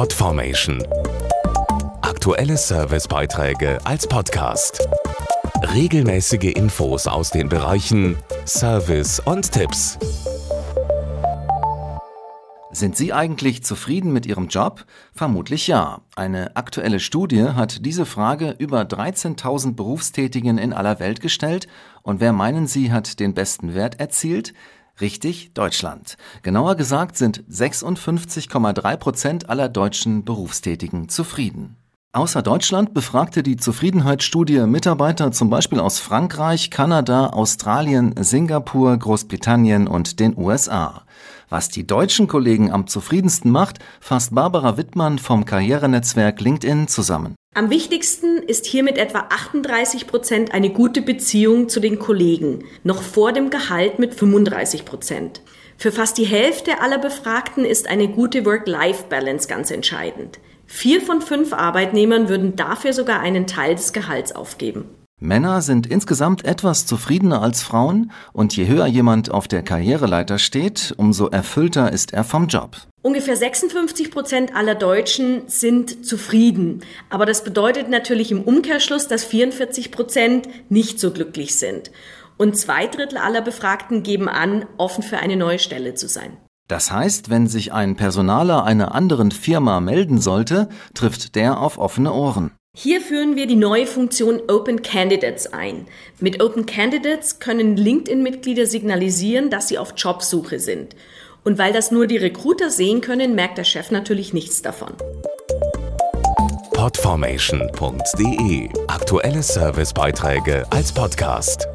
Podformation. Aktuelle Servicebeiträge als Podcast. Regelmäßige Infos aus den Bereichen Service und Tipps. Sind Sie eigentlich zufrieden mit Ihrem Job? Vermutlich ja. Eine aktuelle Studie hat diese Frage über 13.000 Berufstätigen in aller Welt gestellt. Und wer meinen Sie hat den besten Wert erzielt? Richtig, Deutschland. Genauer gesagt sind 56,3 Prozent aller deutschen Berufstätigen zufrieden. Außer Deutschland befragte die Zufriedenheitsstudie Mitarbeiter zum Beispiel aus Frankreich, Kanada, Australien, Singapur, Großbritannien und den USA. Was die deutschen Kollegen am zufriedensten macht, fasst Barbara Wittmann vom Karrierenetzwerk LinkedIn zusammen. Am wichtigsten ist hier mit etwa 38 Prozent eine gute Beziehung zu den Kollegen, noch vor dem Gehalt mit 35 Prozent. Für fast die Hälfte aller Befragten ist eine gute Work-Life-Balance ganz entscheidend. Vier von fünf Arbeitnehmern würden dafür sogar einen Teil des Gehalts aufgeben. Männer sind insgesamt etwas zufriedener als Frauen und je höher jemand auf der Karriereleiter steht, umso erfüllter ist er vom Job. Ungefähr 56 Prozent aller Deutschen sind zufrieden. Aber das bedeutet natürlich im Umkehrschluss, dass 44 Prozent nicht so glücklich sind. Und zwei Drittel aller Befragten geben an, offen für eine neue Stelle zu sein. Das heißt, wenn sich ein Personaler einer anderen Firma melden sollte, trifft der auf offene Ohren. Hier führen wir die neue Funktion Open Candidates ein. Mit Open Candidates können LinkedIn-Mitglieder signalisieren, dass sie auf Jobsuche sind. Und weil das nur die Recruiter sehen können, merkt der Chef natürlich nichts davon. Podformation.de Aktuelle Servicebeiträge als Podcast.